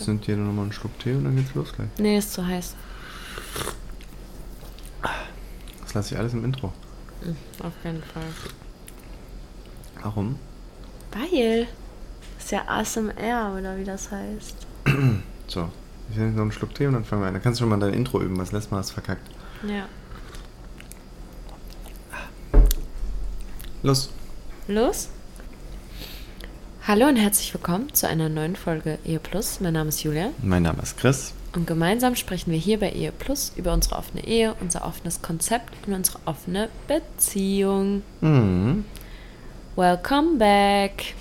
Jetzt nimmt jeder nochmal einen Schluck Tee und dann geht's los gleich. Nee, ist zu heiß. Das lasse ich alles im Intro. Mhm, Auf keinen Fall. Warum? Weil. Ist ja ASMR oder wie das heißt. So, ich nehme noch einen Schluck Tee und dann fangen wir an. Dann kannst du schon mal dein Intro üben, was letztes Mal hast du verkackt. Ja. Los. Los? Hallo und herzlich willkommen zu einer neuen Folge Ehe Plus. Mein Name ist Julia Mein Name ist Chris. und gemeinsam sprechen wir hier bei Ehe Plus über unsere offene Ehe, unser offenes Konzept und unsere offene Beziehung. Mhm. Welcome back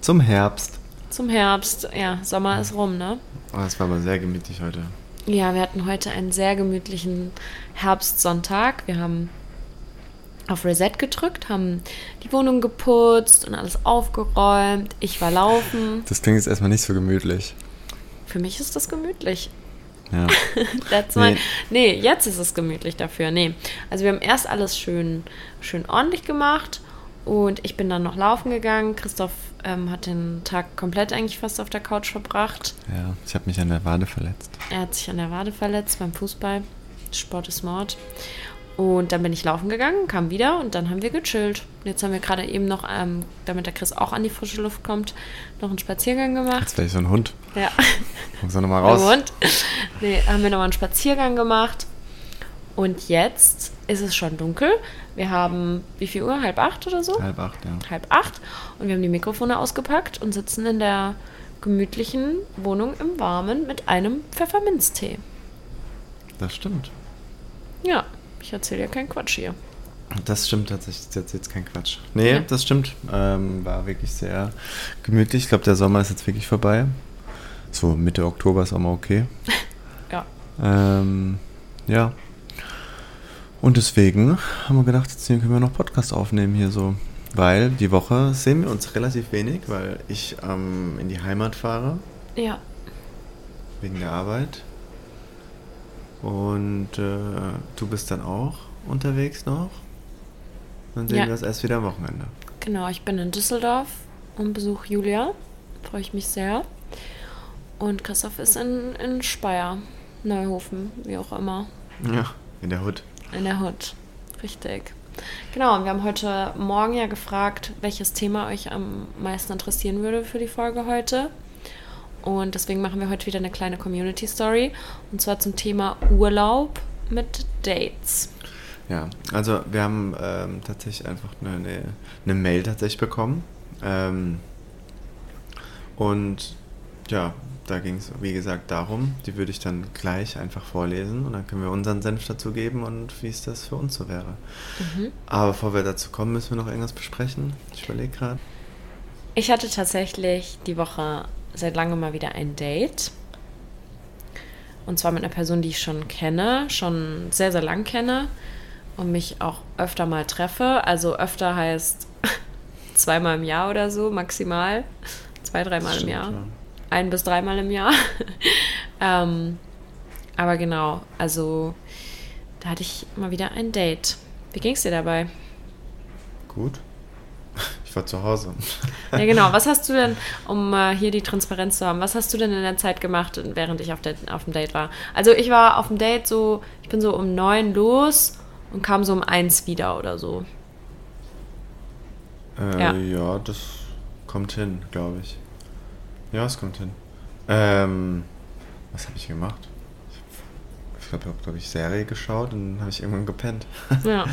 Zum Herbst. zum Herbst. Ja, Sommer ist rum, ne? Oh, das war aber sehr gemütlich heute. Ja, wir hatten heute einen sehr gemütlichen Herbstsonntag. Wir haben auf Reset gedrückt, haben die Wohnung geputzt und alles aufgeräumt. Ich war laufen. Das klingt jetzt erstmal nicht so gemütlich. Für mich ist das gemütlich. Ja. That's my, nee, jetzt ist es gemütlich dafür. Nee. Also wir haben erst alles schön, schön ordentlich gemacht und ich bin dann noch laufen gegangen. Christoph ähm, hat den Tag komplett eigentlich fast auf der Couch verbracht. ja, ich habe mich an der Wade verletzt. Er hat sich an der Wade verletzt beim Fußball. Sport ist Mord. Und dann bin ich laufen gegangen, kam wieder und dann haben wir gechillt. Jetzt haben wir gerade eben noch, ähm, damit der Chris auch an die frische Luft kommt, noch einen Spaziergang gemacht. Jetzt wäre ich so ein Hund. Ja. Muss er nochmal raus. Und nee, haben wir nochmal einen Spaziergang gemacht. Und jetzt ist es schon dunkel. Wir haben, wie viel Uhr? Halb acht oder so? Halb acht, ja. Halb acht. Und wir haben die Mikrofone ausgepackt und sitzen in der gemütlichen Wohnung im Warmen mit einem Pfefferminztee. Das stimmt. Ja, ich erzähle ja keinen Quatsch hier. Das stimmt tatsächlich. Das ist jetzt kein Quatsch. Nee, Ja. das stimmt. Ähm, war wirklich sehr gemütlich. Ich glaube, der Sommer ist jetzt wirklich vorbei. So Mitte Oktober ist auch mal okay. Ja. Ähm, ja. Und deswegen haben wir gedacht, jetzt können wir noch Podcast aufnehmen hier so. Weil die Woche sehen wir uns relativ wenig, weil ich ähm, in die Heimat fahre, Ja. wegen der Arbeit. Und äh, du bist dann auch unterwegs noch. Dann sehen Ja. wir uns erst wieder am Wochenende. Genau, ich bin in Düsseldorf und besuche Julia. Freue ich mich sehr. Und Christoph ist in, in Speyer, Neuhofen, wie auch immer. Ja, in der Hut. In der Hut. Richtig. Genau, und wir haben heute Morgen ja gefragt, welches Thema euch am meisten interessieren würde für die Folge heute. Und deswegen machen wir heute wieder eine kleine Community Story. Und zwar zum Thema Urlaub mit Dates. Ja, also wir haben ähm, tatsächlich einfach eine, eine, eine Mail tatsächlich bekommen. Ähm, und ja, da ging es, wie gesagt, darum, die würde ich dann gleich einfach vorlesen und dann können wir unseren Senf dazu geben und wie es das für uns so wäre. Aber bevor wir dazu kommen, müssen wir noch irgendwas besprechen. Ich überlege gerade. Ich hatte tatsächlich die Woche seit langem mal wieder ein Date. Und zwar mit einer Person, die ich schon kenne, schon sehr, sehr lang kenne und mich auch öfter mal treffe. Also öfter heißt zweimal im Jahr oder so, maximal. Zwei, dreimal im Jahr. ja. Ein bis dreimal im Jahr. ähm, aber genau, also da hatte ich mal wieder ein Date. Wie ging es dir dabei? Gut. Ich war zu Hause. Ja, genau. Was hast du denn, um äh, hier die Transparenz zu haben, was hast du denn in der Zeit gemacht, während ich auf, der, auf dem Date war? Also ich war auf dem Date so, ich bin so um neun los und kam so um eins wieder oder so. Äh, Ja. ja. das kommt hin, glaube ich. Ja, es kommt hin. Ähm, was habe ich gemacht? Ich glaube, ich glaube ich, Serie geschaut und dann habe ich irgendwann gepennt. Ja.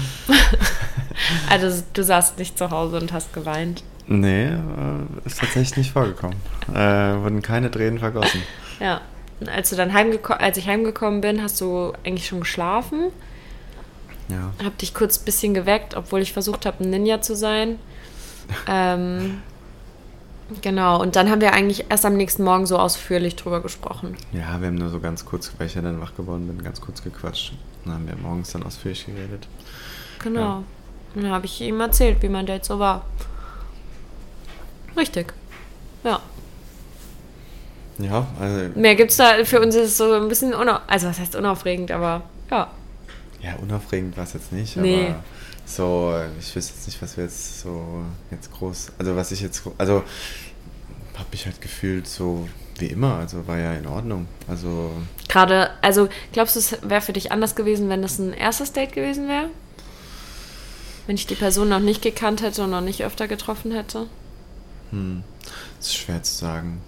also du saßt nicht zu Hause und hast geweint. Nee, äh, ist tatsächlich nicht vorgekommen. Äh, wurden keine Tränen vergossen. Ja. Und als du dann heimgekommen, als ich heimgekommen bin, hast du eigentlich schon geschlafen. Ja. Hab dich kurz ein bisschen geweckt, obwohl ich versucht habe, ein Ninja zu sein. ähm, genau, und dann haben wir eigentlich erst am nächsten Morgen so ausführlich drüber gesprochen. Ja, wir haben nur so ganz kurz, weil ich ja dann wach geworden bin, ganz kurz gequatscht. Dann haben wir morgens dann ausführlich geredet. Genau. Ja. Dann habe ich ihm erzählt, wie mein Date so war. Richtig. Ja. Ja, also. Mehr gibt's da, für uns ist es so ein bisschen unauf also was heißt unaufregend, aber ja. Ja, unaufregend war es jetzt nicht, Nee. aber so, ich wüsste jetzt nicht, was wir jetzt so jetzt groß, also was ich jetzt, also habe mich halt gefühlt so wie immer, also war ja in Ordnung. Also Gerade, also glaubst du, es wäre für dich anders gewesen, wenn das ein erstes Date gewesen wäre? Wenn ich die Person noch nicht gekannt hätte und noch nicht öfter getroffen hätte? Hm, das ist schwer zu sagen.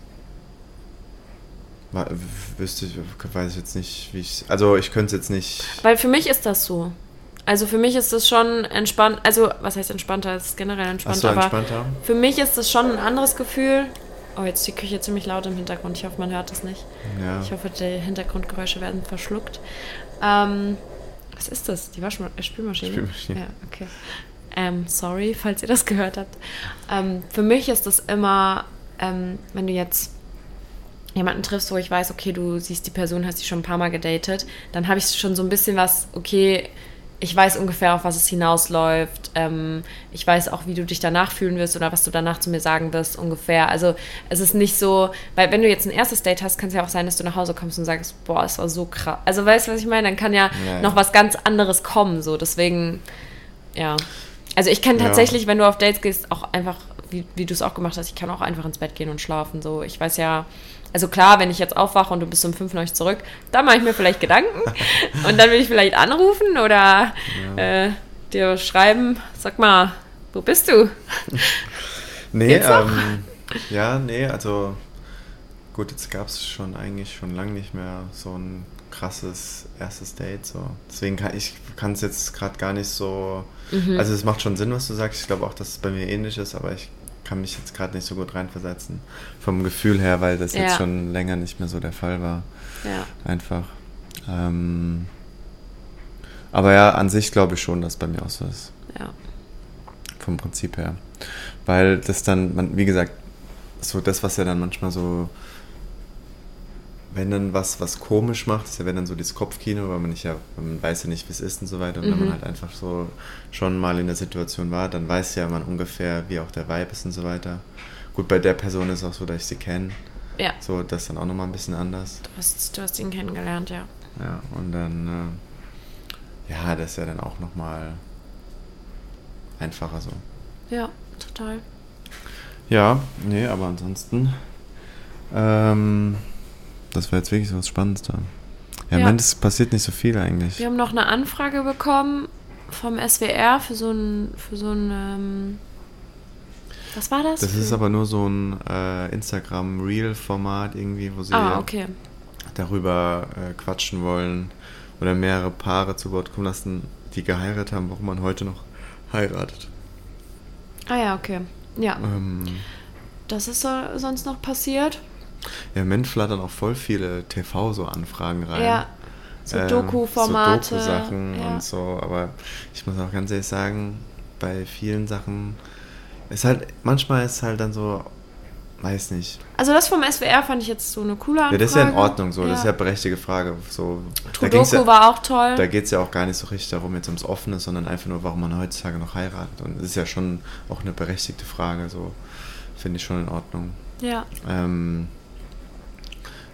Wüsste ich, weiß ich jetzt nicht, wie ich. Also ich könnte es jetzt nicht. Weil für mich ist das so. Also für mich ist das schon entspannt, also was heißt entspannter, es ist generell entspannt, Achso, aber entspannter. für mich ist das schon ein anderes Gefühl. Oh, jetzt ist die Küche ziemlich laut im Hintergrund. Ich hoffe, man hört das nicht. Ja. Ich hoffe, die Hintergrundgeräusche werden verschluckt. Ähm, was ist das? Die Waschma äh, Spülmaschine? Spülmaschine. Ja, okay. Ähm, sorry, falls ihr das gehört habt. Ähm, für mich ist das immer, ähm, wenn du jetzt jemanden triffst, wo ich weiß, okay, du siehst die Person, hast die schon ein paar Mal gedatet, dann habe ich schon so ein bisschen was, okay, ich weiß ungefähr, auf was es hinausläuft. Ähm, ich weiß auch, wie du dich danach fühlen wirst oder was du danach zu mir sagen wirst, ungefähr. Also es ist nicht so, weil wenn du jetzt ein erstes Date hast, kann es ja auch sein, dass du nach Hause kommst und sagst, boah, es war so krass. Also weißt du, was ich meine? Dann kann ja, Ja, ja. noch was ganz anderes kommen. So, deswegen, ja. Also ich kann Ja. tatsächlich, wenn du auf Dates gehst, auch einfach, wie, wie du es auch gemacht hast, ich kann auch einfach ins Bett gehen und schlafen. So, ich weiß ja, also klar, wenn ich jetzt aufwache und du bist um fünf noch zurück, dann mache ich mir vielleicht Gedanken und dann will ich vielleicht anrufen oder äh, dir schreiben, sag mal, wo bist du? Nee, ähm, ja, nee, also gut, jetzt gab es schon eigentlich schon lange nicht mehr so ein krasses erstes Date. So. Deswegen kann ich kann es jetzt gerade gar nicht so. Mhm. Also es macht schon Sinn, was du sagst. Ich glaube auch, dass es bei mir ähnlich ist, aber ich kann mich jetzt gerade nicht so gut reinversetzen. Vom Gefühl her, weil das Ja. jetzt schon länger nicht mehr so der Fall war. Ja. Einfach. Ähm, aber ja, an sich glaube ich schon, dass es bei mir auch so ist. Ja. Vom Prinzip her. Weil das dann, man, wie gesagt, so das, was ja dann manchmal so, wenn dann was, was komisch macht, ist ja wenn dann so dieses Kopfkino, weil man nicht ja, man weiß ja nicht, wie es ist und so weiter. Und wenn Mhm. man halt einfach so schon mal in der Situation war, dann weiß ja man ungefähr, wie auch der Vibe ist und so weiter. Gut, bei der Person ist es auch so, dass ich sie kenne. Ja. So, das ist dann auch nochmal ein bisschen anders. Du hast, du hast ihn kennengelernt, ja. Ja, und dann, äh, ja, das ist ja dann auch nochmal einfacher so. Ja, total. Ja, nee, aber ansonsten, ähm, das war jetzt wirklich so was Spannendes da. Ja, Ja. es passiert nicht so viel eigentlich. Wir haben noch eine Anfrage bekommen vom SWR für so ein, für so ein, ähm, was war das? Das ist aber nur so ein äh, Instagram-Reel-Format irgendwie, wo sie Ah, okay. darüber äh, quatschen wollen oder mehrere Paare zu Wort kommen lassen, die geheiratet haben, warum man heute noch heiratet. Ah ja, okay. Ja, Ähm, das ist so, sonst noch passiert. Ja, im Moment flattern auch voll viele TV so Anfragen rein. Ja, so Ähm, Doku-Formate. So Doku-Sachen ja. und so, aber ich muss auch ganz ehrlich sagen, bei vielen Sachen ist halt, manchmal ist halt dann so, weiß nicht. Also das vom SWR fand ich jetzt so eine coole Ja, Anfrage. das ist ja in Ordnung so, das ist ja eine berechtigte Frage. So, Trudoku ja, war auch toll. Da geht es ja auch gar nicht so richtig darum, jetzt ums Offene, sondern einfach nur, warum man heutzutage noch heiratet. Und das ist ja schon auch eine berechtigte Frage, so finde ich schon in Ordnung. ja, Ähm,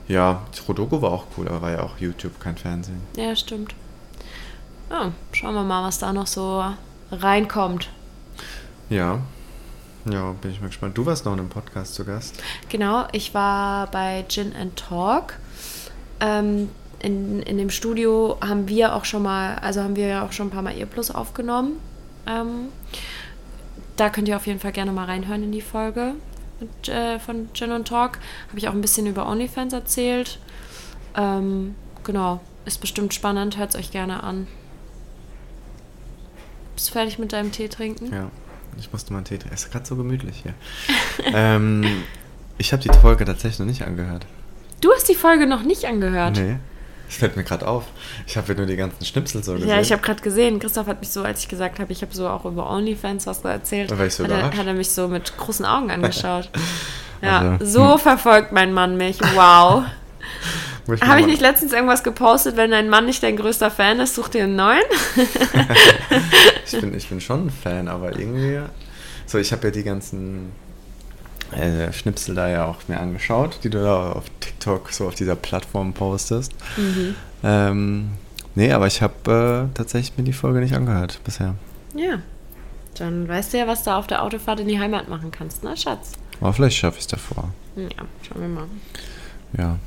ja, Rodoko war auch cool, aber war ja auch YouTube, kein Fernsehen. ja, stimmt. Ja, schauen wir mal, was da noch so reinkommt. Ja, ja, bin ich mal gespannt. Du warst noch in einem Podcast zu Gast. Genau, ich war bei Gin and Talk. Ähm, in, in dem Studio haben wir auch schon mal, also haben wir ja auch schon ein paar Mal Earplus aufgenommen. Ähm, da könnt ihr auf jeden Fall gerne mal reinhören in die Folge mit, äh, von Gin and Talk. Habe ich auch ein bisschen über OnlyFans erzählt. Ähm, genau, Ist bestimmt spannend, hört es euch gerne an. Bist du fertig mit deinem Tee trinken? Ja, ich musste mal einen Tee trinken. Es ist gerade so gemütlich hier. ähm, ich habe die Folge tatsächlich noch nicht angehört. Du hast die Folge noch nicht angehört. Nee. Das fällt mir gerade auf. Ich habe ja nur die ganzen Schnipsel so gesehen. Ja, ich habe gerade gesehen, Christoph hat mich so, als ich gesagt habe, ich habe so auch über OnlyFans was erzählt, war ich so hat, er, hat er mich so mit großen Augen angeschaut. Ja, Also, so verfolgt mein Mann mich. Wow. Habe ich nicht letztens irgendwas gepostet, wenn dein Mann nicht dein größter Fan ist, such dir einen neuen? ich, bin, ich bin schon ein Fan, aber irgendwie. So, ich habe ja die ganzen äh, Schnipsel da ja auch mir angeschaut, die du da auf TikTok so auf dieser Plattform postest. Mhm. Ähm, nee, aber ich habe äh, tatsächlich mir die Folge nicht angehört bisher. Ja. Dann weißt du ja, was du auf der Autofahrt in die Heimat machen kannst, ne, Schatz? Aber vielleicht schaffe ich es davor. Ja, schauen wir mal. Ja.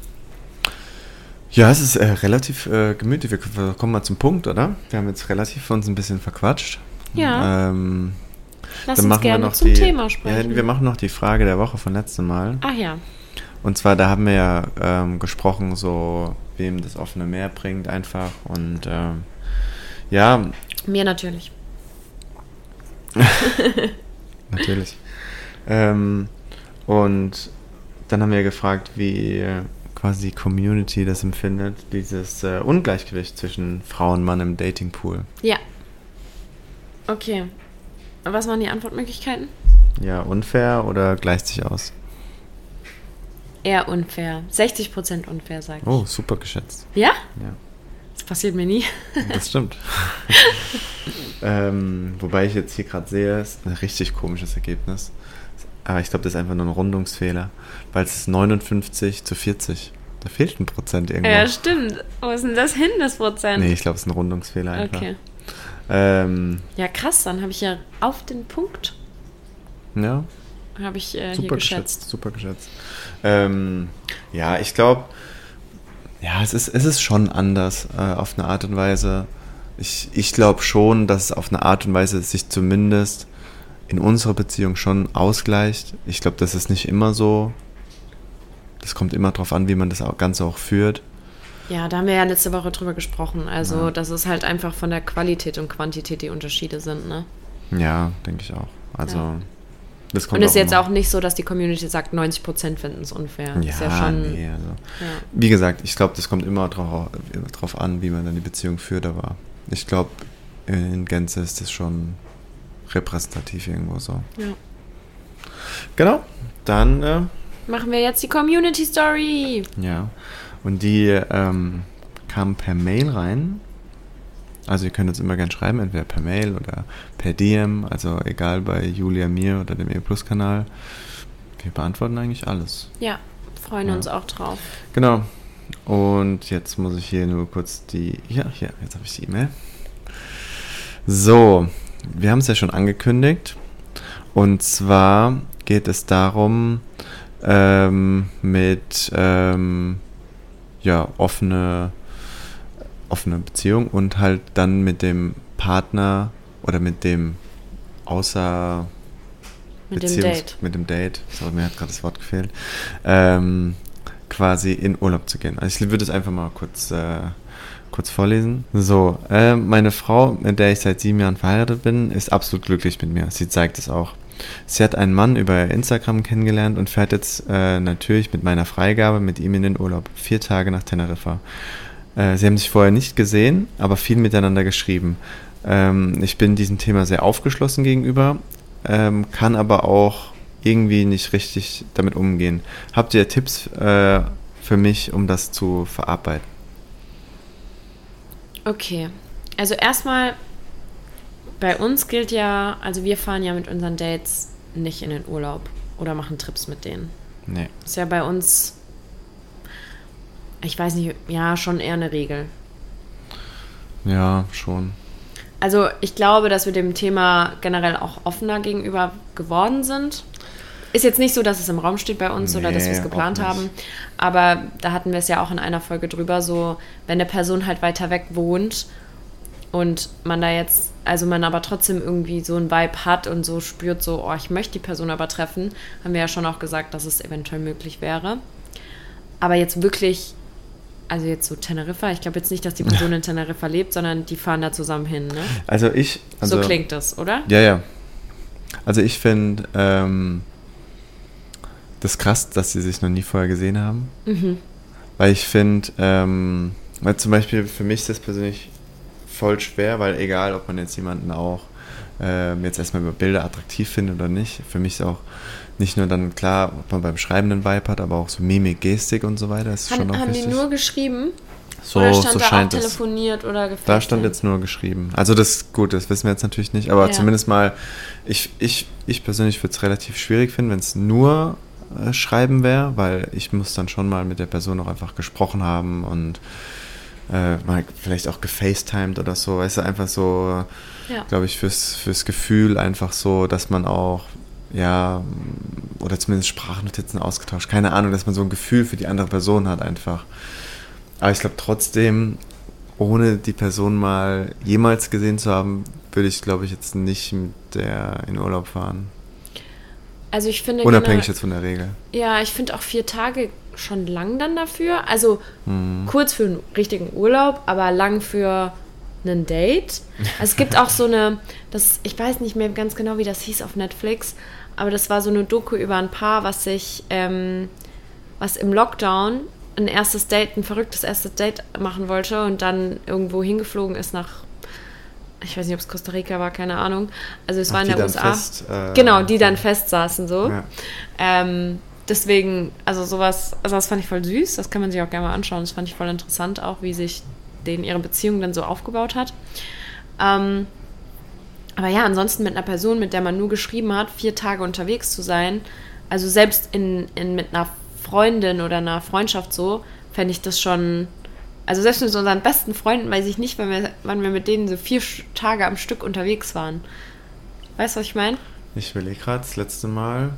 Ja, es ist äh, relativ äh, gemütlich. Wir, kommen mal zum Punkt, oder? Wir haben jetzt relativ uns ein bisschen verquatscht. Ja. Ähm, Lass dann uns machen wir gerne noch zum die, Thema sprechen. Ja, wir machen noch die Frage der Woche von letztem Mal. Ach ja. Und zwar, da haben wir ja ähm, gesprochen, so wem das offene Meer bringt einfach. Und ähm, ja, Mir natürlich. natürlich. ähm, und dann haben wir gefragt, wie quasi die Community das empfindet, dieses äh, Ungleichgewicht zwischen Frau und Mann im Datingpool. Ja. Okay. Was waren die Antwortmöglichkeiten? Ja, unfair oder gleicht sich aus? Eher unfair. 60% unfair, sag ich. Oh, super geschätzt. Ja? Ja, Das passiert mir nie. das stimmt. ähm, wobei ich jetzt hier gerade sehe, ist ein richtig komisches Ergebnis. Aber ich glaube, das ist einfach nur ein Rundungsfehler, weil es ist 59 zu 40. Da fehlt ein Prozent irgendwo. Ja, stimmt. Wo ist denn das hin, das Prozent? nee, ich glaube, es ist ein Rundungsfehler einfach. Okay. Ähm, Ja, krass. Dann habe ich ja auf den Punkt ja, habe ich äh, hier super geschätzt. geschätzt, super geschätzt. Ähm, ja, ich glaube, ja, es ist, es ist schon anders äh, auf eine Art und Weise. Ich, ich glaube schon, dass es auf eine Art und Weise sich zumindest in unserer Beziehung schon ausgleicht. Ich glaube, das ist nicht immer so. Das kommt immer darauf an, wie man das Ganze auch führt. Ja, da haben wir ja letzte Woche drüber gesprochen. Also, Ja. dass es halt einfach von der Qualität und Quantität die Unterschiede sind, ne? Ja, denke ich auch. Also, Ja. Das kommt Und es ist jetzt immer- auch nicht so, dass die Community sagt, 90% finden es unfair. Ja, ja schon. nee, also. Ja. Wie gesagt, ich glaube, das kommt immer drauf, drauf an, wie man dann die Beziehung führt, aber ich glaube, in Gänze ist das schon repräsentativ irgendwo so. Ja. Genau, dann, äh, Machen wir jetzt die Community Story. ja. Und die ähm, kam per Mail rein. Also ihr könnt uns immer gerne schreiben, entweder per Mail oder per DM, also egal bei Julia, mir oder dem E-Plus-Kanal. Wir beantworten eigentlich alles. Ja, freuen Ja. uns auch drauf. Genau. Und jetzt muss ich hier nur kurz die. Ja, hier, jetzt habe ich die E-Mail. So, wir haben es ja schon angekündigt. Und zwar geht es darum, ähm, mit ähm, ja, offene, offene Beziehung und halt dann mit dem Partner oder mit dem außer Mit dem Beziehungs- Date. Mit dem Date. Sorry, mir hat gerade das Wort gefehlt. Ähm, quasi in Urlaub zu gehen. Also ich würde es einfach mal kurz, äh, kurz vorlesen. So, äh, meine Frau, mit der ich seit sieben Jahren verheiratet bin, ist absolut glücklich mit mir. Sie zeigt es auch. Sie hat einen Mann über Instagram kennengelernt und fährt jetzt äh, natürlich mit meiner Freigabe mit ihm in den Urlaub. Vier Tage nach Teneriffa. Äh, sie haben sich vorher nicht gesehen, aber viel miteinander geschrieben. Ähm, ich bin diesem Thema sehr aufgeschlossen gegenüber, ähm, kann aber auch irgendwie nicht richtig damit umgehen. Habt ihr Tipps äh, für mich, um das zu verarbeiten? Okay. Also erstmal, bei uns gilt ja, also wir fahren ja mit unseren Dates nicht in den Urlaub oder machen Trips mit denen. Nee. Ist ja bei uns, ich weiß nicht, ja, schon eher eine Regel. Ja, schon. Also ich glaube, dass wir dem Thema generell auch offener gegenüber geworden sind. Ist jetzt nicht so, dass es im Raum steht bei uns oder dass wir es Nee, geplant haben. Aber da hatten wir es ja auch in einer Folge drüber, so wenn eine Person halt weiter weg wohnt und man da jetzt, also man aber trotzdem irgendwie so ein Vibe hat und so spürt, so, oh, ich möchte die Person aber treffen, haben wir ja schon auch gesagt, dass es eventuell möglich wäre. Aber jetzt wirklich also jetzt so Teneriffa, ich glaube jetzt nicht, dass die Person in Teneriffa lebt, sondern die fahren da zusammen hin, ne? Also ich. Also, so klingt das, oder? Ja, ja. Also ich finde ähm, das krass, dass sie sich noch nie vorher gesehen haben. Mhm. Weil ich finde, ähm, weil zum Beispiel für mich ist das persönlich voll schwer, weil egal, ob man jetzt jemanden auch ähm, jetzt erstmal über Bilder attraktiv findet oder nicht, für mich ist auch nicht nur dann klar, ob man beim Schreiben einen Vibe hat, aber auch so Mimik, Gestik und so weiter. Ist Han, schon auch haben wichtig. die nur geschrieben? so, oder stand so da auch scheint es. telefoniert oder gefilmt? Da stand jetzt nur geschrieben. Also das ist gut, das wissen wir jetzt natürlich nicht, aber Ja. zumindest mal, ich, ich, ich persönlich würde es relativ schwierig finden, wenn es nur äh, Schreiben wäre, weil ich muss dann schon mal mit der Person auch einfach gesprochen haben und äh, mal vielleicht auch gefacetimed oder so, weißt du, einfach so, Ja. glaube ich, fürs, fürs Gefühl einfach so, dass man auch, ja, oder zumindest Sprachnotizen ausgetauscht, keine Ahnung, dass man so ein Gefühl für die andere Person hat einfach. Aber ich glaube trotzdem, ohne die Person mal jemals gesehen zu haben, würde ich, glaube ich, jetzt nicht mit der in Urlaub fahren. Also ich finde Unabhängig jetzt von der Regel. Ja, ich finde auch vier Tage schon lang dann dafür. Also Mhm. kurz für einen richtigen Urlaub, aber lang für ein Date. Also es gibt auch so eine, das, ich weiß nicht mehr ganz genau, wie das hieß auf Netflix, aber das war so eine Doku über ein Paar, was sich, ähm, was im Lockdown ein erstes Date, ein verrücktes erstes Date machen wollte und dann irgendwo hingeflogen ist nach, ich weiß nicht, ob es Costa Rica war, keine Ahnung. Also es Ach, war in der USA. fest, äh, genau, die dann fest saßen so. Ja. Ähm, deswegen, also sowas, also das fand ich voll süß, das kann man sich auch gerne mal anschauen. Das fand ich voll interessant, auch wie sich denen ihre Beziehung dann so aufgebaut hat. Ähm, aber ja, ansonsten mit einer Person, mit der man nur geschrieben hat, vier Tage unterwegs zu sein, also selbst in, in, mit einer Freundin oder einer Freundschaft so, fände ich das schon. Also selbst mit unseren besten Freunden weiß ich nicht, wann wir, wann wir mit denen so vier Tage am Stück unterwegs waren. Weißt du, was ich meine? Ich überlege gerade das letzte Mal,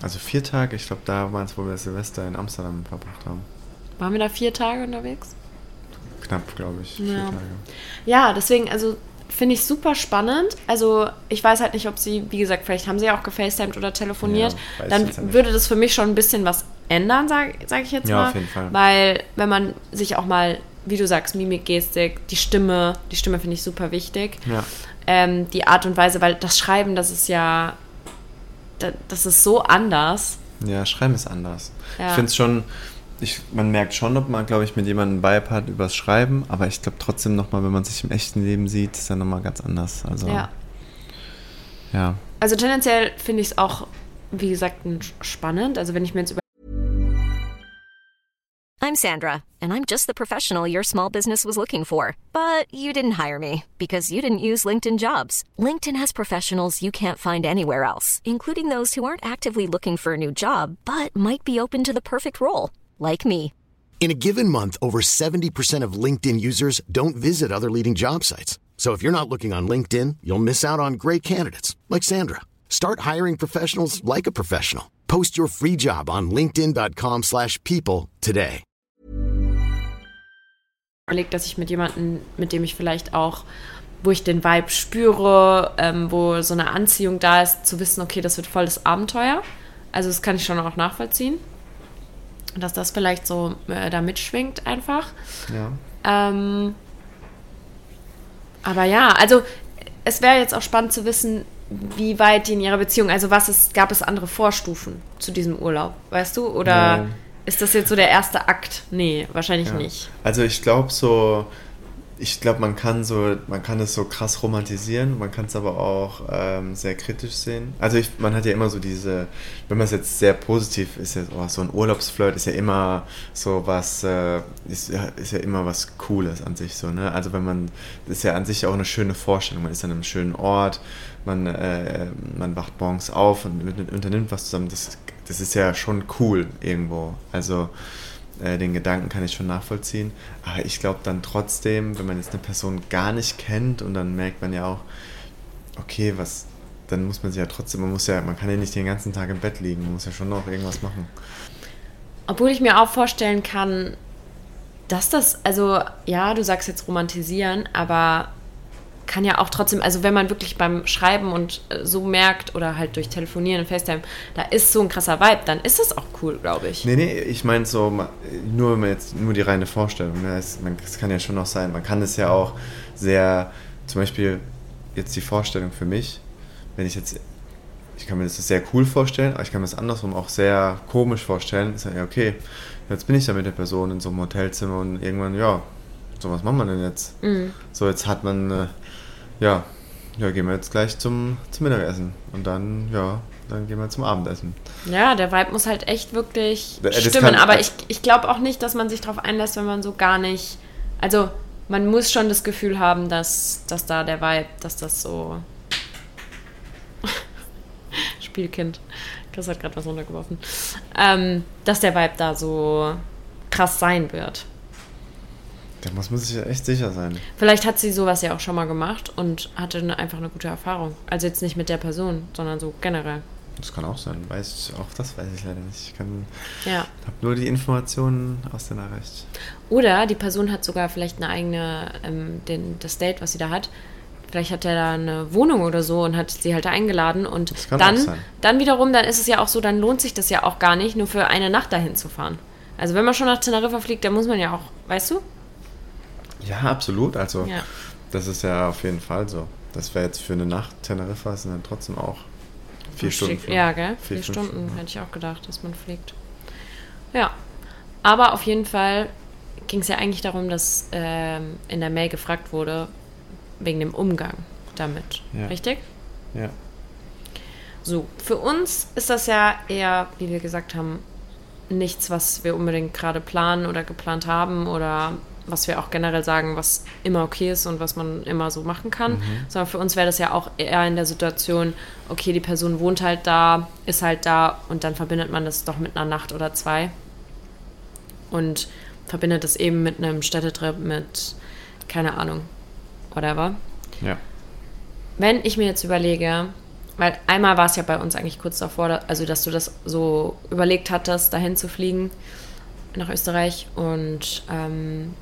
also vier Tage, ich glaube, da waren es, wo wir Silvester in Amsterdam verbracht haben. Waren wir da vier Tage unterwegs? Knapp, glaube ich. Vier Ja. Tage. Ja, deswegen, also finde ich super spannend. Also ich weiß halt nicht, ob sie, wie gesagt, vielleicht haben sie ja auch gefacetimed oder telefoniert. Ja, Dann ja würde das für mich schon ein bisschen was ändern, sage sag ich jetzt Ja, mal. auf jeden Fall. Weil wenn man sich auch mal, wie du sagst, Mimik, Gestik, die Stimme, die Stimme finde ich super wichtig. Ja. Ähm, die Art und Weise, weil das Schreiben, das ist ja, da- das ist so anders. Ja, Schreiben ist anders. Ich finde es schon, ich, man merkt schon, ob man, glaube ich, mit jemandem einen Vibe hat übers Schreiben, aber ich glaube trotzdem nochmal, wenn man sich im echten Leben sieht, ist ja nochmal ganz anders. Also, Ja. ja. Also tendenziell finde ich es auch, wie gesagt, spannend. Also wenn ich mir jetzt über I'm Sandra, and I'm just the professional your small business was looking for. But you didn't hire me because you didn't use LinkedIn jobs. LinkedIn has professionals you can't find anywhere else, including those who aren't actively looking for a new job but might be open to the perfect role, like me. In a given month, over 70% of LinkedIn users don't visit other leading job sites. So if you're not looking on LinkedIn, you'll miss out on great candidates like Sandra. Start hiring professionals like a professional. Post your free job on linkedin.com/people slash people today. überlegt, dass ich mit jemandem, mit dem ich vielleicht auch, wo ich den Vibe spüre, ähm, wo so eine Anziehung da ist, zu wissen, okay, das wird voll das Abenteuer. Also das kann ich schon auch nachvollziehen. Dass das vielleicht so äh, da mitschwingt einfach. ja. Ähm, aber ja, also es wäre jetzt auch spannend zu wissen, wie weit die in ihrer Beziehung, also was ist, gab es andere Vorstufen zu diesem Urlaub, weißt du? Oder Ja. ist das jetzt so der erste Akt? Nee, wahrscheinlich Ja. nicht. Also ich glaube so, ich glaube, man kann so, man kann es so krass romantisieren, man kann es aber auch ähm, sehr kritisch sehen. Also ich, man hat ja immer so diese, wenn man es jetzt sehr positiv ist, ja, oh, so ein Urlaubsflirt ist ja immer so was, äh, ist, ja, ist ja immer was Cooles an sich so, ne? Also wenn man, das ist ja an sich auch eine schöne Vorstellung, man ist an einem schönen Ort, man, äh, man wacht morgens auf und unternimmt was zusammen, das, das ist ja schon cool irgendwo. Also äh, den Gedanken kann ich schon nachvollziehen. Aber ich glaube dann trotzdem, wenn man jetzt eine Person gar nicht kennt und dann merkt man ja auch, okay, was, dann muss man sich ja trotzdem, man muss ja, man kann ja nicht den ganzen Tag im Bett liegen, man muss ja schon noch irgendwas machen. Obwohl ich mir auch vorstellen kann, dass das, also ja, du sagst jetzt romantisieren, aber kann ja auch trotzdem, also wenn man wirklich beim Schreiben und äh, so merkt oder halt durch Telefonieren und FaceTime, da ist so ein krasser Vibe, dann ist das auch cool, glaube ich. Nee, nee, ich meine so, nur jetzt nur die reine Vorstellung. Ne? Es, man, es kann ja schon noch sein. Man kann es ja auch sehr, zum Beispiel jetzt die Vorstellung für mich, wenn ich jetzt, ich kann mir das sehr cool vorstellen, aber ich kann mir das andersrum auch sehr komisch vorstellen. Ist ja, okay, jetzt bin ich da mit der Person in so einem Hotelzimmer und irgendwann, ja, so was macht man denn jetzt? Mhm. So, jetzt hat man, äh, ja, ja, gehen wir jetzt gleich zum, zum Mittagessen und dann, ja, dann gehen wir zum Abendessen. Ja, der Vibe muss halt echt wirklich das stimmen, aber ich, ich glaube auch nicht, dass man sich darauf einlässt, wenn man so gar nicht, also man muss schon das Gefühl haben, dass, dass da der Vibe, dass das so Spielkind. Chris hat gerade was runtergeworfen. Ähm, dass der Vibe da so krass sein wird. Da muss man sich ja echt sicher sein. Vielleicht hat sie sowas ja auch schon mal gemacht und hatte eine, einfach eine gute Erfahrung. Also jetzt nicht mit der Person, sondern so generell. Das kann auch sein. Weiß, auch das weiß ich leider nicht. Ich ja. habe nur die Informationen aus der Nachricht. Oder die Person hat sogar vielleicht eine eigene, ähm, den, das Date, was sie da hat. Vielleicht hat er da eine Wohnung oder so und hat sie halt eingeladen und dann, dann wiederum, dann ist es ja auch so, dann lohnt sich das ja auch gar nicht, nur für eine Nacht dahin zu fahren. Also wenn man schon nach Teneriffa fliegt, dann muss man ja auch, weißt du? Ja, absolut. Also ja. das ist ja auf jeden Fall so. Das wäre jetzt für eine Nacht Teneriffa sind dann trotzdem auch vier Man Stunden. Fliegt, ja, gell? Vier, vier Stunden, Stunden hätte ich auch gedacht, dass man fliegt. Ja. Aber auf jeden Fall ging es ja eigentlich darum, dass ähm, in der Mail gefragt wurde, wegen dem Umgang damit. Ja. Richtig? Ja. So, für uns ist das ja eher, wie wir gesagt haben, nichts, was wir unbedingt gerade planen oder geplant haben oder was wir auch generell sagen, was immer okay ist und was man immer so machen kann, mhm. sondern für uns wäre das ja auch eher in der Situation, okay, die Person wohnt halt da, ist halt da und dann verbindet man das doch mit einer Nacht oder zwei und verbindet es eben mit einem Städtetrip, mit, keine Ahnung, whatever. Ja. Wenn ich mir jetzt überlege, weil einmal war es ja bei uns eigentlich kurz davor, also dass du das so überlegt hattest, dahin zu fliegen nach Österreich und ähm,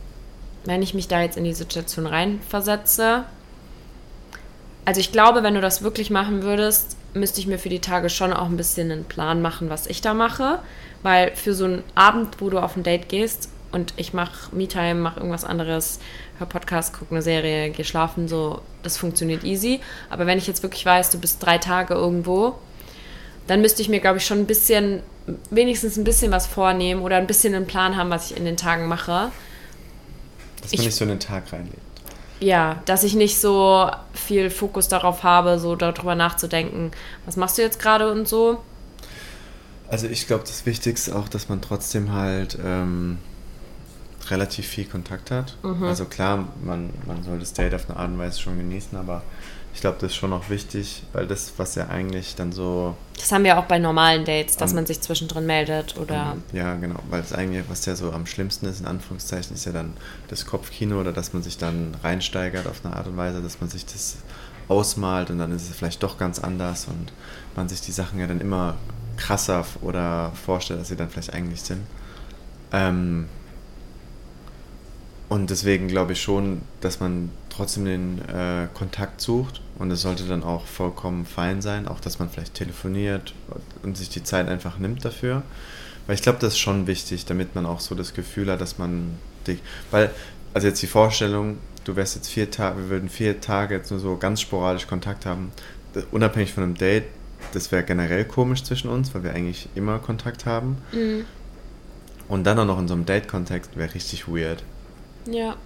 wenn ich mich da jetzt in die Situation reinversetze. Also ich glaube, wenn du das wirklich machen würdest, müsste ich mir für die Tage schon auch ein bisschen einen Plan machen, was ich da mache. Weil für so einen Abend, wo du auf ein Date gehst und ich mache Me-Time, mache irgendwas anderes, hör Podcast, gucke eine Serie, gehe schlafen, so, das funktioniert easy. Aber wenn ich jetzt wirklich weiß, du bist drei Tage irgendwo, dann müsste ich mir, glaube ich, schon ein bisschen, wenigstens ein bisschen was vornehmen oder ein bisschen einen Plan haben, was ich in den Tagen mache. Dass man ich, nicht so in den Tag reinlegt. Ja, dass ich nicht so viel Fokus darauf habe, so darüber nachzudenken, was machst du jetzt gerade und so. Also ich glaube, das Wichtigste auch, dass man trotzdem halt ähm, relativ viel Kontakt hat. Mhm. Also klar, man, man soll das Date auf eine Art und Weise schon genießen, aber ich glaube, das ist schon auch wichtig, weil das, was ja eigentlich dann so. Das haben wir auch bei normalen Dates, dass um, man sich zwischendrin meldet oder. Ja, genau, weil es eigentlich, was ja so am schlimmsten ist, in Anführungszeichen, ist ja dann das Kopfkino oder dass man sich dann reinsteigert auf eine Art und Weise, dass man sich das ausmalt und dann ist es vielleicht doch ganz anders und man sich die Sachen ja dann immer krasser oder vorstellt, als sie dann vielleicht eigentlich sind. Ähm, und deswegen glaube ich schon, dass man trotzdem den äh, Kontakt sucht und es sollte dann auch vollkommen fein sein, auch dass man vielleicht telefoniert und sich die Zeit einfach nimmt dafür. Weil ich glaube, das ist schon wichtig, damit man auch so das Gefühl hat, dass man dich. Weil, also jetzt die Vorstellung, du wärst jetzt vier Tage, wir würden vier Tage jetzt nur so ganz sporadisch Kontakt haben, unabhängig von einem Date, das wäre generell komisch zwischen uns, weil wir eigentlich immer Kontakt haben. Mhm. Und dann auch noch in so einem Date-Kontext wäre richtig weird. Ja.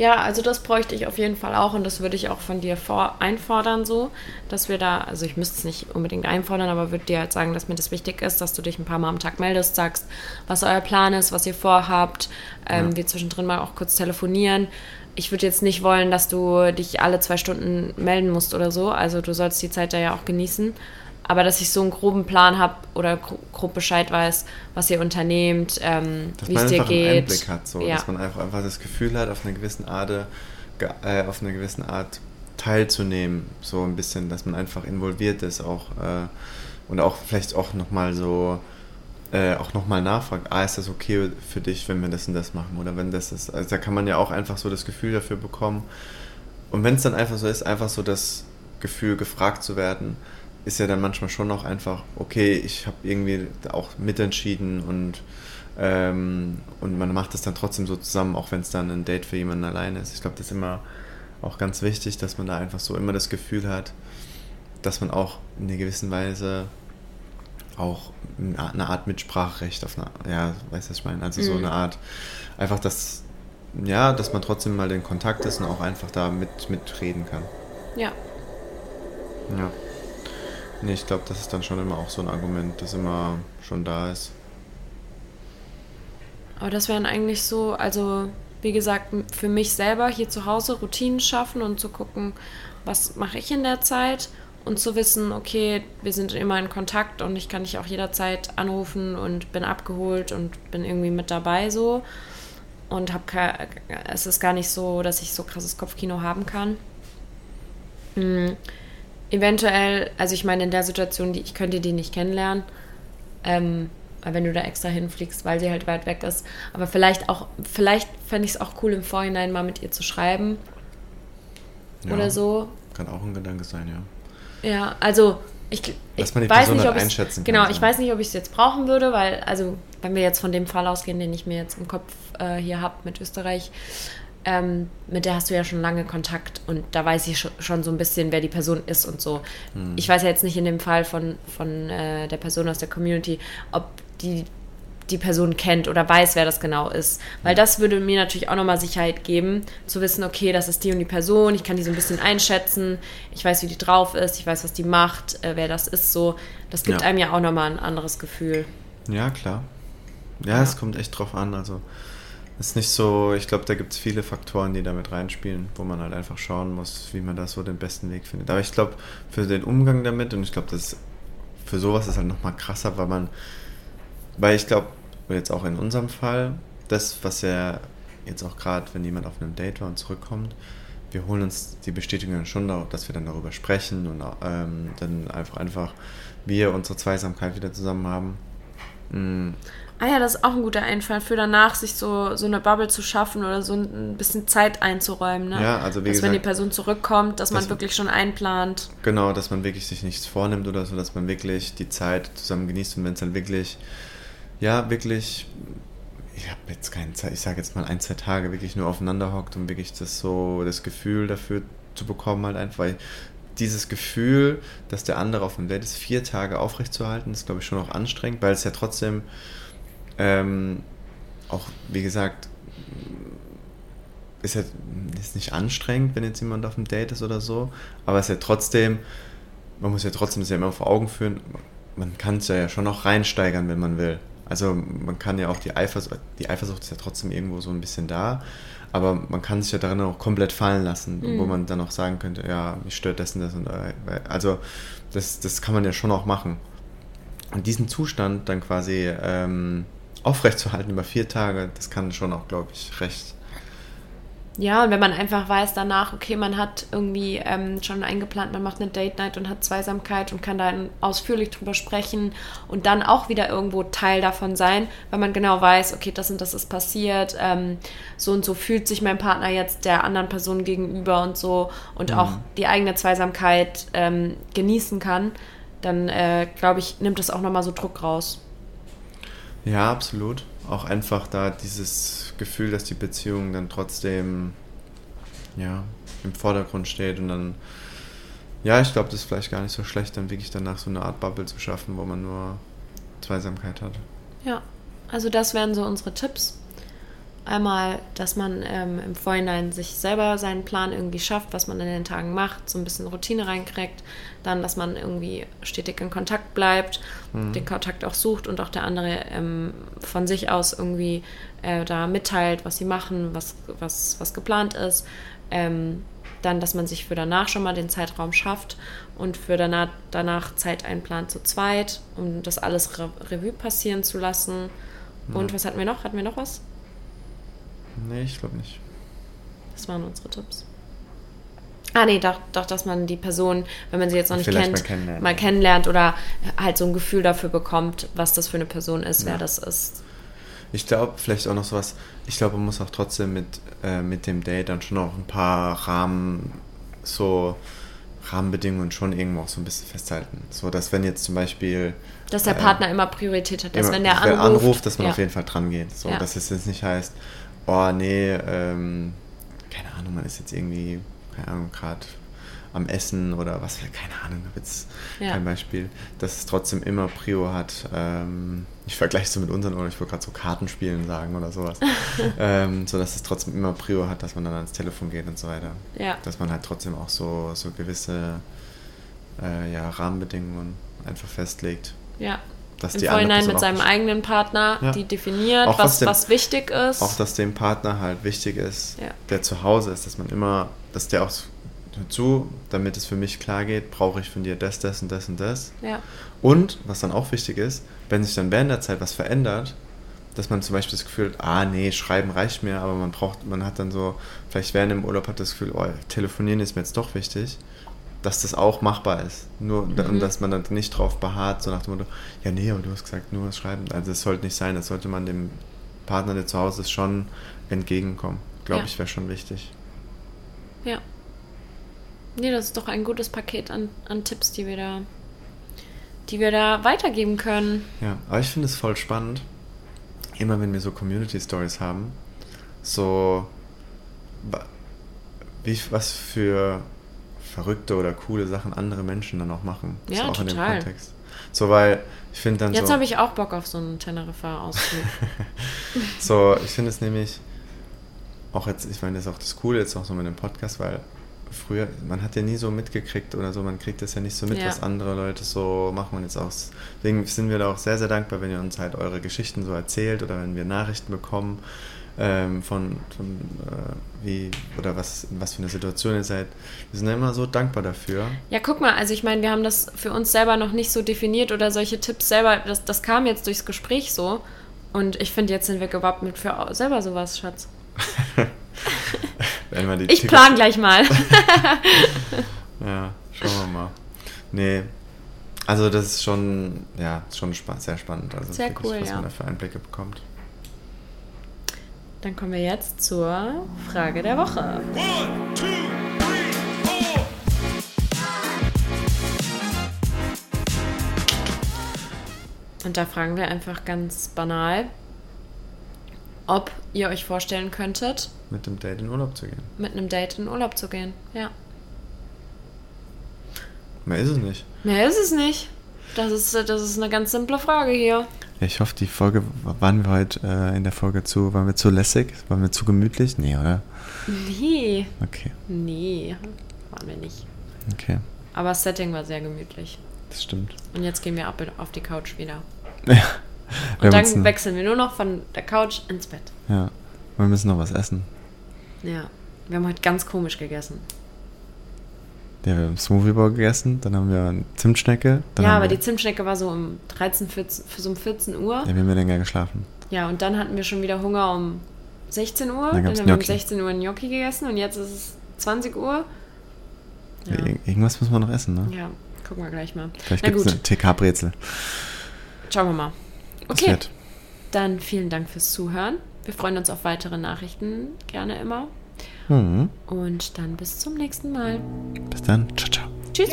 Ja, also das bräuchte ich auf jeden Fall auch und das würde ich auch von dir vor einfordern, so, dass wir da, also ich müsste es nicht unbedingt einfordern, aber würde dir halt sagen, dass mir das wichtig ist, dass du dich ein paar Mal am Tag meldest, sagst, was euer Plan ist, was ihr vorhabt, ähm, ja. wir zwischendrin mal auch kurz telefonieren. Ich würde jetzt nicht wollen, dass du dich alle zwei Stunden melden musst oder so, also du sollst die Zeit da ja auch genießen aber dass ich so einen groben Plan habe oder grob Bescheid weiß, was ihr unternehmt, ähm, wie es dir geht. Einen Einblick hat, so, ja. dass man einfach, einfach das Gefühl hat, auf eine gewisse Art, äh, auf eine gewisse Art teilzunehmen, so ein bisschen, dass man einfach involviert ist auch äh, und auch vielleicht auch nochmal so äh, auch nochmal nachfragt, ah, ist das okay für dich, wenn wir das und das machen? Oder wenn das ist, also da kann man ja auch einfach so das Gefühl dafür bekommen. Und wenn es dann einfach so ist, einfach so das Gefühl, gefragt zu werden, ist ja dann manchmal schon auch einfach, okay, ich habe irgendwie auch mitentschieden und, ähm, und man macht das dann trotzdem so zusammen, auch wenn es dann ein Date für jemanden alleine ist. Ich glaube, das ist immer auch ganz wichtig, dass man da einfach so immer das Gefühl hat, dass man auch in einer gewissen Weise auch eine Art Mitspracherecht auf eine, ja, weißt du, was ich meine? Also mhm. so eine Art, einfach das, ja, dass man trotzdem mal in Kontakt ist und auch einfach da mit, mitreden kann. Ja. Ja. Nee, ich glaube, das ist dann schon immer auch so ein Argument, das immer schon da ist. Aber das wären eigentlich so, also wie gesagt, für mich selber hier zu Hause Routinen schaffen und zu gucken, was mache ich in der Zeit und zu wissen, okay, wir sind immer in Kontakt und ich kann dich auch jederzeit anrufen und bin abgeholt und bin irgendwie mit dabei so und habe es ist gar nicht so, dass ich so krasses Kopfkino haben kann. Mhm. Eventuell, also ich meine in der Situation, die ich könnte die nicht kennenlernen, ähm, wenn du da extra hinfliegst, weil sie halt weit weg ist. Aber vielleicht auch, vielleicht fände ich es auch cool im Vorhinein mal mit ihr zu schreiben ja, oder so. Kann auch ein Gedanke sein, ja. Ja, also ich, ich weiß nicht, ob einschätzen Genau, ich weiß nicht, ob ich es jetzt brauchen würde, weil, also, wenn wir jetzt von dem Fall ausgehen, den ich mir jetzt im Kopf äh, hier habe mit Österreich, ähm, mit der hast du ja schon lange Kontakt und da weiß ich schon so ein bisschen, wer die Person ist und so. Hm. Ich weiß ja jetzt nicht in dem Fall von, von äh, der Person aus der Community, ob die die Person kennt oder weiß, wer das genau ist. Weil das würde mir natürlich auch nochmal Sicherheit geben, zu wissen, okay, das ist die und die Person, ich kann die so ein bisschen einschätzen, ich weiß, wie die drauf ist, ich weiß, was die macht, äh, wer das ist, so. Das gibt ja. einem ja auch nochmal ein anderes Gefühl. Ja, klar. Ja, ja, es kommt echt drauf an. Also, ist nicht so, ich glaube, da gibt es viele Faktoren, die damit reinspielen, wo man halt einfach schauen muss, wie man da so den besten Weg findet. Aber ich glaube, für den Umgang damit, und ich glaube, das für sowas ist halt nochmal krasser, weil man, weil ich glaube, jetzt auch in unserem Fall, das, was ja jetzt auch gerade, wenn jemand auf einem Date war und zurückkommt, wir holen uns die Bestätigung schon, dass wir dann darüber sprechen und ähm, dann einfach, einfach wir unsere Zweisamkeit wieder zusammen haben. Ah ja, das ist auch ein guter Einfall für danach, sich so, so eine Bubble zu schaffen oder so ein bisschen Zeit einzuräumen. Ne? Ja, also wie dass gesagt, wenn die Person zurückkommt, dass, dass man wirklich schon einplant. Genau, dass man wirklich sich nichts vornimmt oder so, dass man wirklich die Zeit zusammen genießt und wenn es dann wirklich ja, wirklich, ich habe jetzt keine Zeit, ich sage jetzt mal ein, zwei Tage wirklich nur aufeinander hockt, um wirklich das so, das Gefühl dafür zu bekommen, halt einfach, weil dieses Gefühl, dass der andere auf dem Date ist, vier Tage aufrechtzuerhalten, ist, glaube ich, schon auch anstrengend, weil es ja trotzdem ähm, auch, wie gesagt, ist ja ist nicht anstrengend, wenn jetzt jemand auf dem Date ist oder so, aber es ist ja trotzdem, man muss ja trotzdem das ja immer vor Augen führen, man kann es ja schon auch reinsteigern, wenn man will. Also man kann ja auch die Eifersucht, die Eifersucht ist ja trotzdem irgendwo so ein bisschen da, aber man kann sich ja darin auch komplett fallen lassen, mhm. wo man dann auch sagen könnte, ja, mich stört das und das und das. Also das, das kann man ja schon auch machen. Und diesen Zustand dann quasi ähm, aufrechtzuerhalten über vier Tage, das kann schon auch, glaube ich, recht ja, und wenn man einfach weiß danach, okay, man hat irgendwie ähm, schon eingeplant, man macht eine Date Night und hat Zweisamkeit und kann dann ausführlich drüber sprechen und dann auch wieder irgendwo Teil davon sein, weil man genau weiß, okay, das und das ist passiert, ähm, so und so fühlt sich mein Partner jetzt der anderen Person gegenüber und so und mhm. auch die eigene Zweisamkeit ähm, genießen kann, dann äh, glaube ich, nimmt das auch nochmal so Druck raus. Ja, absolut. Auch einfach da dieses Gefühl, dass die Beziehung dann trotzdem ja, im Vordergrund steht und dann, ja, ich glaube, das ist vielleicht gar nicht so schlecht, dann wirklich danach so eine Art Bubble zu schaffen, wo man nur Zweisamkeit hat. Ja, also das wären so unsere Tipps. Einmal, dass man ähm, im Vorhinein sich selber seinen Plan irgendwie schafft, was man in den Tagen macht, so ein bisschen Routine reinkriegt. Dann, dass man irgendwie stetig in Kontakt bleibt, mhm. den Kontakt auch sucht und auch der andere ähm, von sich aus irgendwie äh, da mitteilt, was sie machen, was, was, was geplant ist. Ähm, dann, dass man sich für danach schon mal den Zeitraum schafft und für danach, danach Zeit einplant zu zweit, um das alles Re Revue passieren zu lassen. Mhm. Und was hatten wir noch? Hatten wir noch was? Nee, ich glaube nicht. Das waren unsere Tipps. Ah, nee, doch, doch, dass man die Person, wenn man sie jetzt noch nicht Vielleicht kennt, mal kennenlernt. mal kennenlernt oder halt so ein Gefühl dafür bekommt, was das für eine Person ist, wer Ja. das ist. Ich glaube, vielleicht auch noch sowas. Ich glaube, man muss auch trotzdem mit, äh, mit dem Date dann schon noch ein paar Rahmen, so Rahmenbedingungen schon irgendwo auch so ein bisschen festhalten. So, dass wenn jetzt zum Beispiel. Dass der äh, Partner immer Priorität hat, dass immer- wenn der wer anruft, dass man ja. auf jeden Fall dran geht. So, Ja. dass es jetzt nicht heißt, oh nee, ähm, keine Ahnung, man ist jetzt irgendwie, keine Ahnung, gerade am Essen oder was, keine Ahnung, habe jetzt Ja. kein Beispiel, dass es trotzdem immer Prio hat. Ähm, ich vergleiche so mit unseren, oder ich wollte gerade so Kartenspielen sagen oder sowas. ähm, so dass es trotzdem immer Prio hat, dass man dann ans Telefon geht und so weiter. Ja. Dass man halt trotzdem auch so, so gewisse äh, ja, Rahmenbedingungen einfach festlegt. Ja. Dass Im die Vorhinein mit seinem eigenen Partner, Ja. die definiert, Auch was, was dem- was wichtig ist. Auch dass dem Partner halt wichtig ist, Ja. der zu Hause ist, dass man immer, dass der auch dazu, damit es für mich klar geht, brauche ich von dir das, das und das und das. ja. Und, was dann auch wichtig ist, wenn sich dann während der Zeit was verändert, dass man zum Beispiel das Gefühl hat, ah nee, schreiben reicht mir, aber man braucht, man hat dann so, vielleicht während dem Urlaub hat das Gefühl, oh, telefonieren ist mir jetzt doch wichtig, dass das auch machbar ist. Nur, Mhm. und dass man dann nicht drauf beharrt, so nach dem Motto, ja nee, aber du hast gesagt, nur das Schreiben. Also es sollte nicht sein, das sollte man dem Partner, der zu Hause ist, schon entgegenkommen. Glaube Ja. ich, wäre schon wichtig. Ja. Nee, das ist doch ein gutes Paket an, an Tipps, die wir da, die wir da weitergeben können. Ja, aber ich finde es voll spannend, immer wenn wir so Community Stories haben, so wie, was für verrückte oder coole Sachen andere Menschen dann auch machen. So Ja, auch in dem total. Kontext. So, weil ich finde dann Jetzt so, habe ich auch Bock auf so einen Teneriffa-Ausflug. so, ich finde es nämlich auch jetzt, ich meine, das ist auch das Coole jetzt auch so mit dem Podcast, weil früher, man hat ja nie so mitgekriegt oder so, man kriegt das ja nicht so mit, Ja. was andere Leute so machen und jetzt auch, deswegen sind wir da auch sehr, sehr dankbar, wenn ihr uns halt eure Geschichten so erzählt oder wenn wir Nachrichten bekommen ähm, von, von äh, wie, oder was, in was für eine Situation ihr seid. Wir sind ja immer so dankbar dafür. Ja, guck mal, also ich meine, wir haben das für uns selber noch nicht so definiert oder solche Tipps selber, das, das kam jetzt durchs Gespräch so. Und ich finde, jetzt sind wir gewappnet für selber sowas, Schatz. Wenn wir die Ich plan gleich mal. Ja, schauen wir mal. Nee, also das ist schon, ja, schon sehr spannend. Also Sehr cool, was ja. man da für Einblicke bekommt. Dann kommen wir jetzt zur Frage der Woche. One, two, three. Und da fragen wir einfach ganz banal, ob ihr euch vorstellen könntet, Mit dem Date in Urlaub zu gehen. mit einem Date in Urlaub zu gehen. Ja. Mehr ist es nicht. Mehr ist es nicht. Das ist, das ist eine ganz simple Frage hier. Ja, ich hoffe, die Folge, waren wir heute äh, in der Folge zu, waren wir zu lässig? Waren wir zu gemütlich? Nee, oder? Nee. Okay, Nee, waren wir nicht. okay, Aber das Setting war sehr gemütlich. das stimmt. Und jetzt gehen wir ab auf die Couch wieder. Ja, Und dann wechseln wir nur noch von der Couch ins Bett. ja, wir müssen noch was essen. Ja. Wir haben heute ganz komisch gegessen. Ja, wir haben Smoothie Bowl gegessen, dann haben wir eine Zimtschnecke. Ja, aber wir, die Zimtschnecke war so um 13, 14, für so um 14 Uhr. Ja, wir haben ja länger geschlafen. Ja, und dann hatten wir schon wieder Hunger um 16 Uhr. Dann Dann, haben wir um Gnocchi. 16 Uhr ein Gnocchi gegessen und jetzt ist es 20 Uhr. Ja, Ir- Irgendwas müssen wir noch essen, ne? ja gucken wir gleich mal. Vielleicht gibt es eine TK-Brezel. schauen wir mal. Okay, dann vielen Dank fürs Zuhören. Wir freuen uns auf weitere Nachrichten, gerne immer. Mhm. Und dann bis zum nächsten Mal. Bis dann. Ciao, ciao. Tschüss.